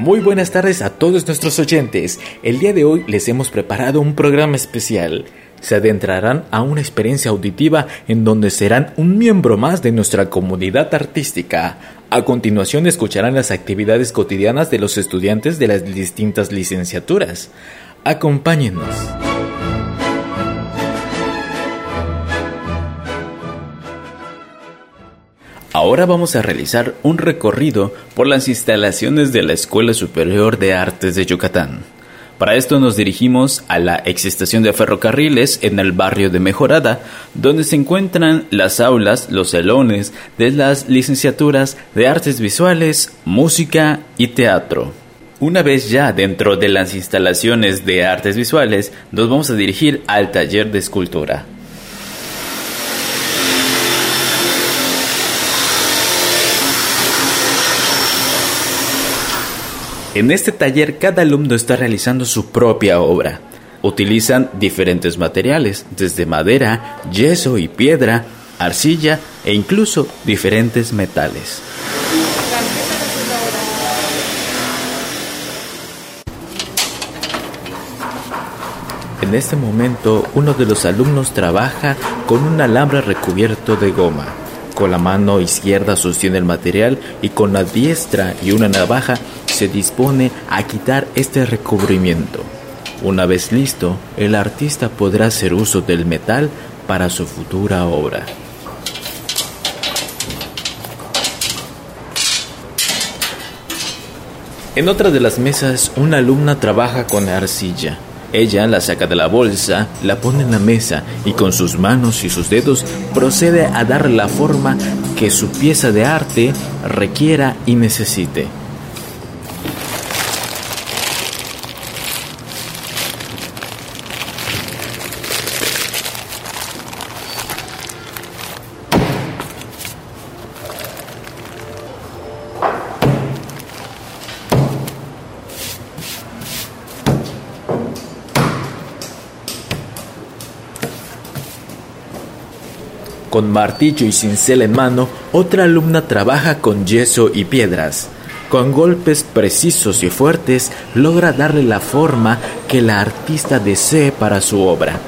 Muy buenas tardes a todos nuestros oyentes. El día de hoy les hemos preparado un programa especial. Se adentrarán a una experiencia auditiva en donde serán un miembro más de nuestra comunidad artística. A continuación escucharán las actividades cotidianas de los estudiantes de las distintas licenciaturas. Acompáñenos. Ahora vamos a realizar un recorrido por las instalaciones de la Escuela Superior de Artes de Yucatán. Para esto nos dirigimos a la exestación de ferrocarriles en el barrio de Mejorada, donde se encuentran las aulas, los salones de las licenciaturas de artes visuales, música y teatro. Una vez ya dentro de las instalaciones de artes visuales, nos vamos a dirigir al taller de escultura. En este taller cada alumno está realizando su propia obra. Utilizan diferentes materiales, desde madera, yeso y piedra, arcilla e incluso diferentes metales. En este momento uno de los alumnos trabaja con un alambre recubierto de goma. Con la mano izquierda sostiene el material y con la diestra y una navaja se dispone a quitar este recubrimiento. Una vez listo, el artista podrá hacer uso del metal para su futura obra. En otra de las mesas, una alumna trabaja con arcilla. Ella la saca de la bolsa, la pone en la mesa y con sus manos y sus dedos procede a dar la forma que su pieza de arte requiera y necesite. Con martillo y cincel en mano, otra alumna trabaja con yeso y piedras. Con golpes precisos y fuertes logra darle la forma que la artista desee para su obra.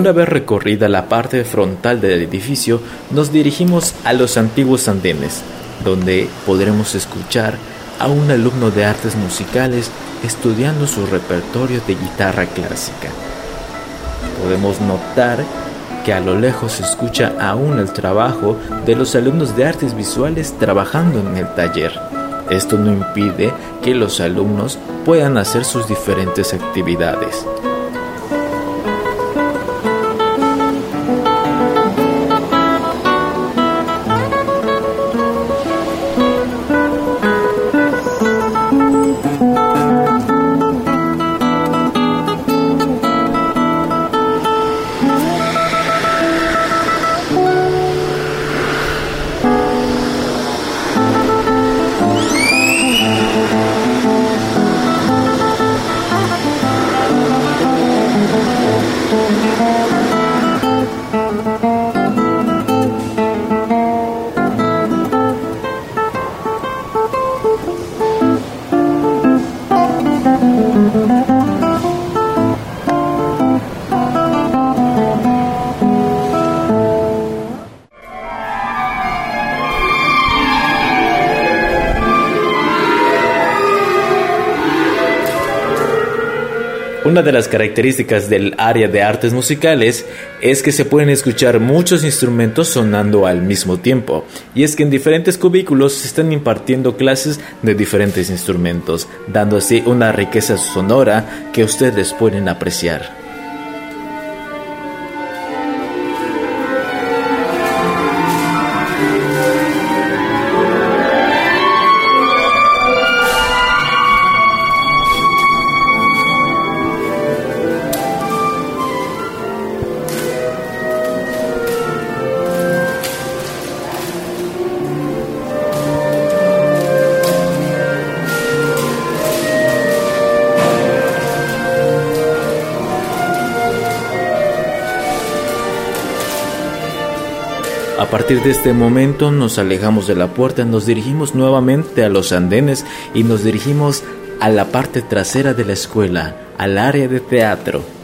Una vez recorrida la parte frontal del edificio, nos dirigimos a los antiguos andenes, donde podremos escuchar a un alumno de artes musicales estudiando su repertorio de guitarra clásica. Podemos notar que a lo lejos se escucha aún el trabajo de los alumnos de artes visuales trabajando en el taller. Esto no impide que los alumnos puedan hacer sus diferentes actividades. Una de las características del área de artes musicales es que se pueden escuchar muchos instrumentos sonando al mismo tiempo, y es que en diferentes cubículos se están impartiendo clases de diferentes instrumentos, dando así una riqueza sonora que ustedes pueden apreciar. Partir de este momento nos alejamos de la puerta, nos dirigimos nuevamente a los andenes y nos dirigimos a la parte trasera de la escuela, al área de teatro.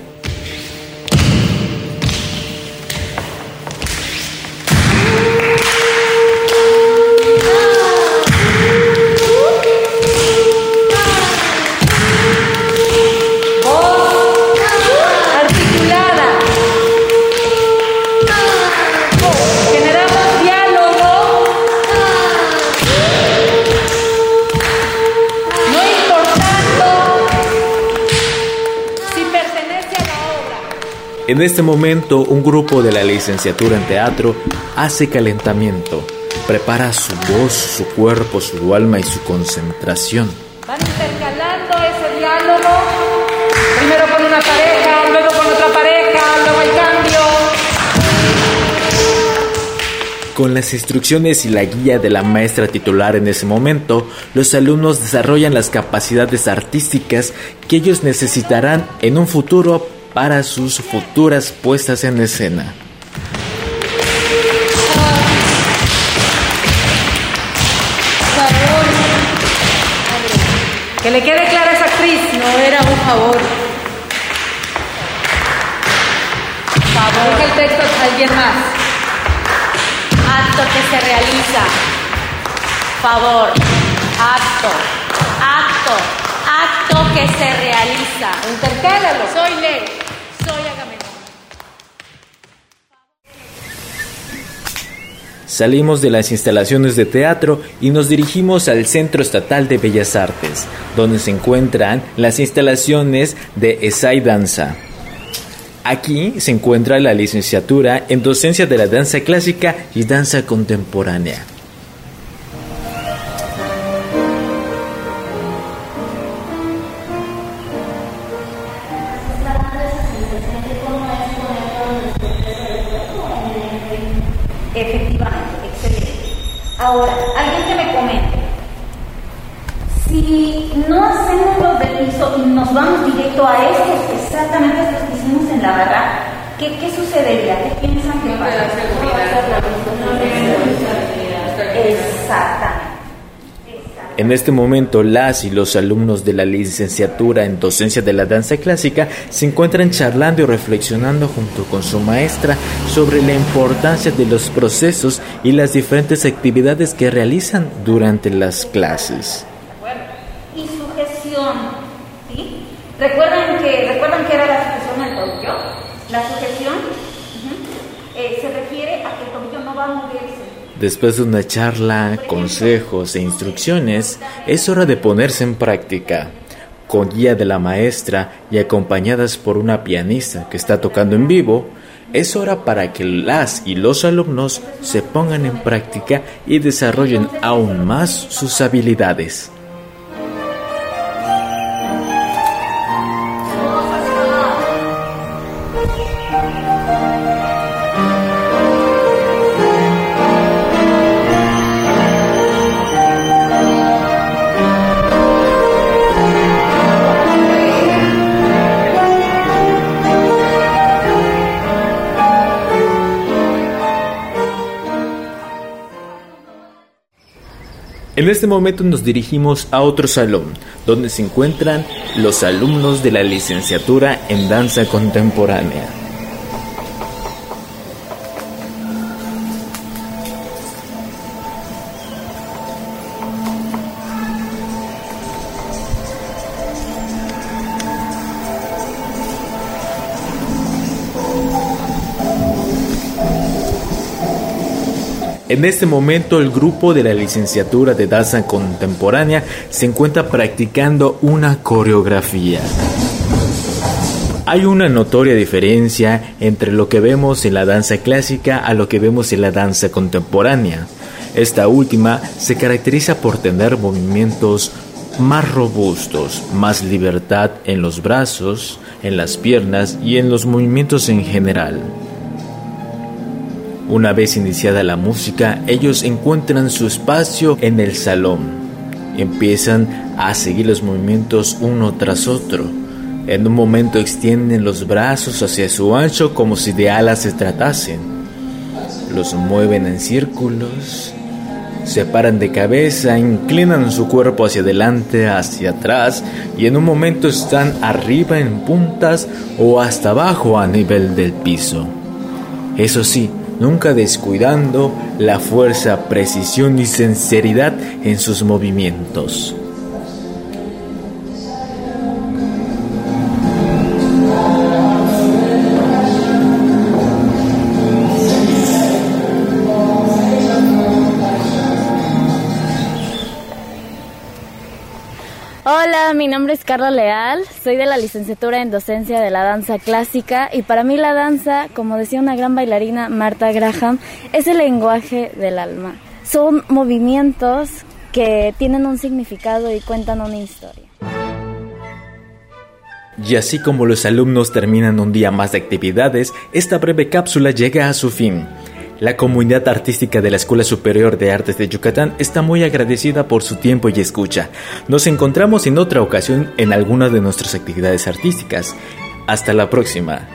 En este momento, un grupo de la licenciatura en teatro hace calentamiento, prepara su voz, su cuerpo, su alma y su concentración. Van intercalando ese diálogo, primero con una pareja, luego con otra pareja, luego el cambio. Con las instrucciones y la guía de la maestra titular en ese momento, los alumnos desarrollan las capacidades artísticas que ellos necesitarán en un futuro para sus futuras puestas en escena. Que le quede clara esa actriz, no era un favor. Favor. el texto a alguien más. Acto que se realiza. Favor. Acto. Acto. Acto que se realiza. Intercálalo. Soy ley. Salimos de las instalaciones de teatro y nos dirigimos al Centro Estatal de Bellas Artes, donde se encuentran las instalaciones de ESAI Danza. Aquí se encuentra la licenciatura en docencia de la danza clásica y danza contemporánea. Ahora, alguien que me comente, si no hacemos los del piso y nos vamos directo a estos, exactamente estos que hicimos en la barra, ¿qué, qué sucedería? ¿Qué piensan que pasa? Exactamente. En este momento, las y los alumnos de la licenciatura en docencia de la danza clásica se encuentran charlando y reflexionando junto con su maestra sobre la importancia de los procesos y las diferentes actividades que realizan durante las clases. Y sujeción, ¿sí? ¿Recuerdan que, ¿recuerdan que era la sujeción del tobillo? La sujeción eh, se refiere a que el tobillo no va a moverse Después de una charla, consejos e instrucciones, es hora de ponerse en práctica. Con guía de la maestra y acompañadas por una pianista que está tocando en vivo, es hora para que las y los alumnos se pongan en práctica y desarrollen aún más sus habilidades. En este momento nos dirigimos a otro salón, donde se encuentran los alumnos de la licenciatura en danza contemporánea. En este momento el grupo de la licenciatura de danza contemporánea se encuentra practicando una coreografía. Hay una notoria diferencia entre lo que vemos en la danza clásica a lo que vemos en la danza contemporánea. Esta última se caracteriza por tener movimientos más robustos, más libertad en los brazos, en las piernas y en los movimientos en general. Una vez iniciada la música, ellos encuentran su espacio en el salón. Empiezan a seguir los movimientos uno tras otro. En un momento extienden los brazos hacia su ancho como si de alas se tratasen. Los mueven en círculos, se paran de cabeza, inclinan su cuerpo hacia adelante, hacia atrás y en un momento están arriba en puntas o hasta abajo a nivel del piso. Eso sí, nunca descuidando la fuerza, precisión y sinceridad en sus movimientos. Hola, mi nombre es Carla Leal, soy de la licenciatura en docencia de la danza clásica y para mí la danza, como decía una gran bailarina Marta Graham, es el lenguaje del alma. Son movimientos que tienen un significado y cuentan una historia. Y así como los alumnos terminan un día más de actividades, esta breve cápsula llega a su fin. La comunidad artística de la Escuela Superior de Artes de Yucatán está muy agradecida por su tiempo y escucha. Nos encontramos en otra ocasión en alguna de nuestras actividades artísticas. Hasta la próxima.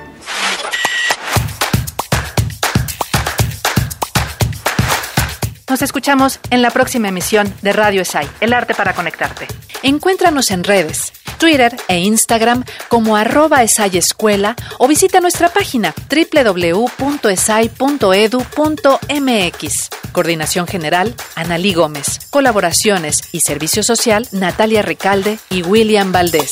Nos escuchamos en la próxima emisión de Radio ESAI, El Arte para Conectarte. Encuéntranos en redes, Twitter e Instagram como arroba esayescuela o visita nuestra página www.esai.edu.mx. Coordinación General, Analí Gómez. Colaboraciones y Servicio Social, Natalia Recalde y William Valdés.